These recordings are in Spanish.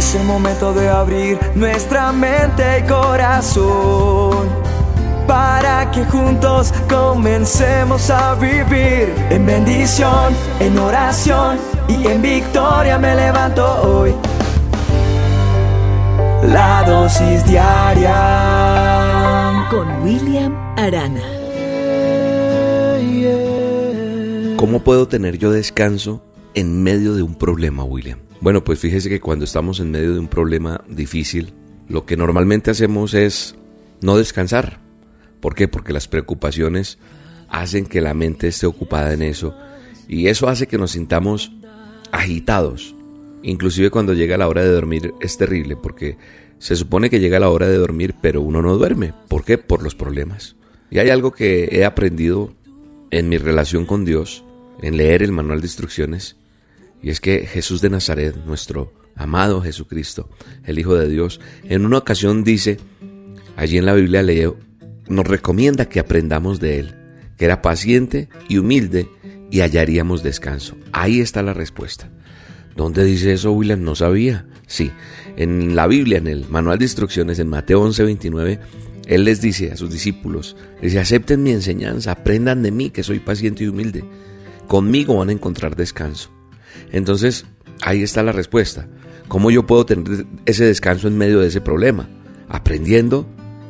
Es el momento de abrir nuestra mente y corazón para que juntos comencemos a vivir en bendición, en oración y en victoria me levanto hoy. La dosis diaria con William Arana. ¿Cómo puedo tener yo descanso en medio de un problema, William? Bueno, pues fíjese que cuando estamos en medio de un problema difícil, lo que normalmente hacemos es no descansar. ¿Por qué? Porque las preocupaciones hacen que la mente esté ocupada en eso y eso hace que nos sintamos agitados. Inclusive cuando llega la hora de dormir es terrible porque se supone que llega la hora de dormir pero uno no duerme. ¿Por qué? Por los problemas. Y hay algo que he aprendido en mi relación con Dios, en leer el manual de instrucciones, y es que Jesús de Nazaret, nuestro amado Jesucristo, el Hijo de Dios, en una ocasión dice, allí en la Biblia leo, nos recomienda que aprendamos de Él, que era paciente y humilde y hallaríamos descanso. Ahí está la respuesta. ¿Dónde dice eso, William? No sabía. Sí, en la Biblia, en el manual de instrucciones, en Mateo 11, 29, Él les dice a sus discípulos, dice, acepten mi enseñanza, aprendan de mí, que soy paciente y humilde. Conmigo van a encontrar descanso. Entonces, ahí está la respuesta. ¿Cómo yo puedo tener ese descanso en medio de ese problema? Aprendiendo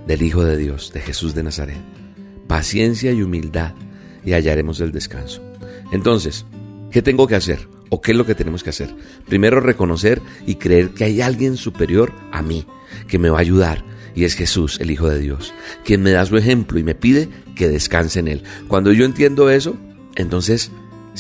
del Hijo de Dios, de Jesús de Nazaret. Paciencia y humildad y hallaremos el descanso. Entonces, ¿qué tengo que hacer? ¿O qué es lo que tenemos que hacer? Primero reconocer y creer que hay alguien superior a mí, que me va a ayudar, y es Jesús, el Hijo de Dios, quien me da su ejemplo y me pide que descanse en Él. Cuando yo entiendo eso, entonces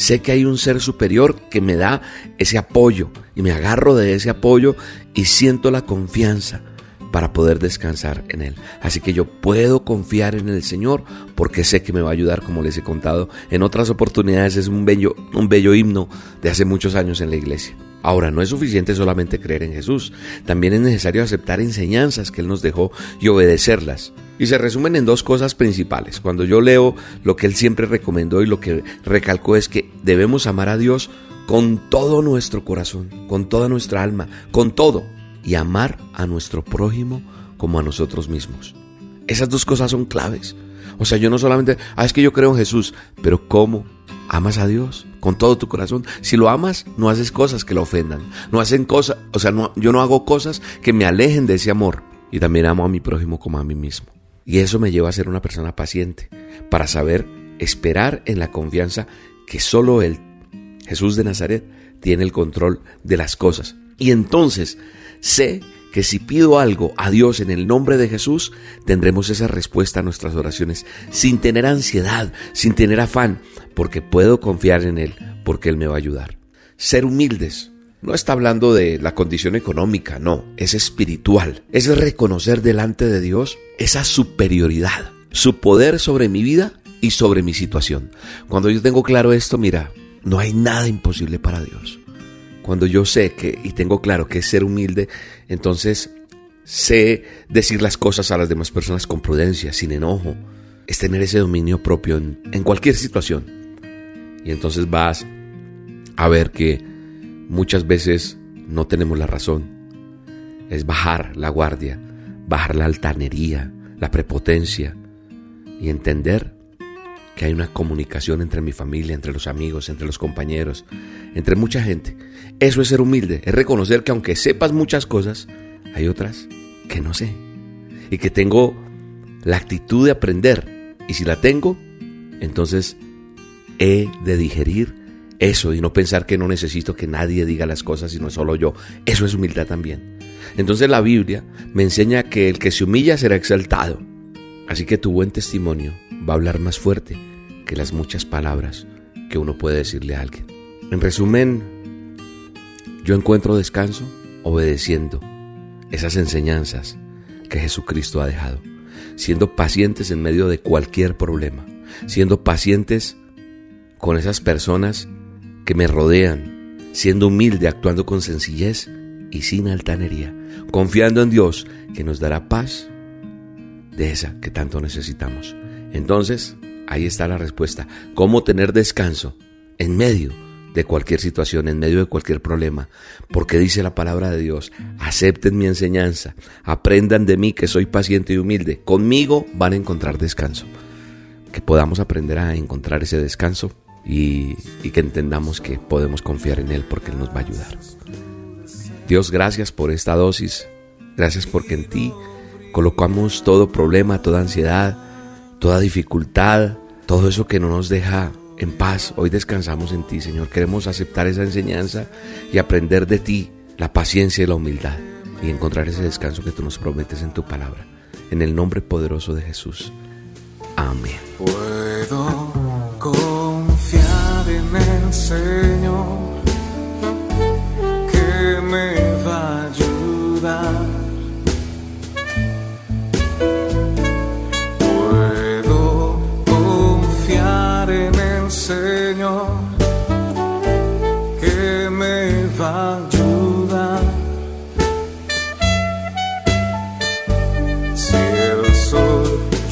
sé que hay un ser superior que me da ese apoyo y me agarro de ese apoyo y siento la confianza para poder descansar en Él. Así que yo puedo confiar en el Señor porque sé que me va a ayudar, como les he contado en otras oportunidades. Es un bello, un bello himno de hace muchos años en la iglesia. Ahora, no es suficiente solamente creer en Jesús, también es necesario aceptar enseñanzas que Él nos dejó y obedecerlas. Y se resumen en dos cosas principales. Cuando yo leo lo que Él siempre recomendó y lo que recalcó es que debemos amar a Dios con todo nuestro corazón, con toda nuestra alma, con todo y amar a nuestro prójimo como a nosotros mismos. Esas dos cosas son claves. O sea, yo no solamente, ah, es que yo creo en Jesús, pero ¿cómo? Amas a Dios con todo tu corazón. Si lo amas, no haces cosas que lo ofendan. No hacen cosas, o sea, yo no hago cosas que me alejen de ese amor. Y también amo a mi prójimo como a mí mismo. Y eso me lleva a ser una persona paciente, para saber esperar en la confianza que solo Él, Jesús de Nazaret, tiene el control de las cosas. Y entonces Sé que si pido algo a Dios en el nombre de Jesús, tendremos esa respuesta a nuestras oraciones, sin tener ansiedad, sin tener afán, porque puedo confiar en Él, porque Él me va a ayudar. Ser humildes. No está hablando de la condición económica, no, es espiritual. Es reconocer delante de Dios esa superioridad, su poder sobre mi vida y sobre mi situación. Cuando yo tengo claro esto, mira, no hay nada imposible para Dios. Cuando yo sé que y tengo claro que es ser humilde, entonces sé decir las cosas a las demás personas con prudencia, sin enojo. Es tener ese dominio propio en, en cualquier situación. Y entonces vas a ver que muchas veces no tenemos la razón. Es bajar la guardia, bajar la altanería, la prepotencia y entender que hay una comunicación entre mi familia, entre los amigos, entre los compañeros, entre mucha gente. Eso es ser humilde, es reconocer que aunque sepas muchas cosas, hay otras que no sé. Y que tengo la actitud de aprender. Y si la tengo, entonces he de digerir eso y no pensar que no necesito que nadie diga las cosas, sino solo yo. Eso es humildad también. Entonces la Biblia me enseña que el que se humilla será exaltado. Así que tu buen testimonio va a hablar más fuerte que las muchas palabras que uno puede decirle a alguien. En resumen, yo encuentro descanso obedeciendo esas enseñanzas que Jesucristo ha dejado, siendo pacientes en medio de cualquier problema, siendo pacientes con esas personas que me rodean, siendo humilde, actuando con sencillez y sin altanería, confiando en Dios que nos dará paz de esa que tanto necesitamos. Entonces, Ahí está la respuesta. ¿Cómo tener descanso en medio de cualquier situación, en medio de cualquier problema, porque dice la palabra de Dios, acepten mi enseñanza, aprendan de mí que soy paciente y humilde, conmigo van a encontrar descanso, que podamos aprender a encontrar ese descanso y, que entendamos que podemos confiar en Él porque Él nos va a ayudar. Dios, gracias por esta dosis, gracias porque en ti colocamos todo problema, toda ansiedad, toda dificultad, todo eso que no nos deja en paz. Hoy descansamos en ti, Señor. Queremos aceptar esa enseñanza y aprender de ti la paciencia y la humildad y encontrar ese descanso que tú nos prometes en tu palabra. En el nombre poderoso de Jesús. Amén. Puedo confiar en el Señor me va a ayudar. Si el sol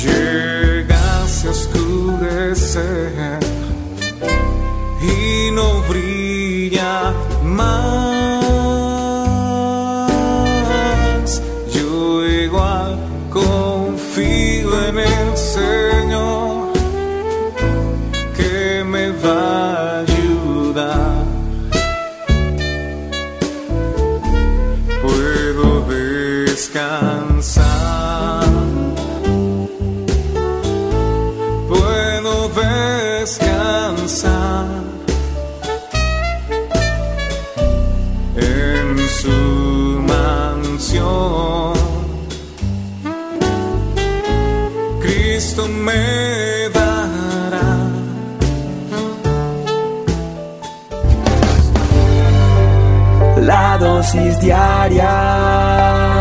llegase a oscurecer y no brilla más, yo igual confío en el Señor que me va Descansar en su mansión. Cristo me dará La dosis diaria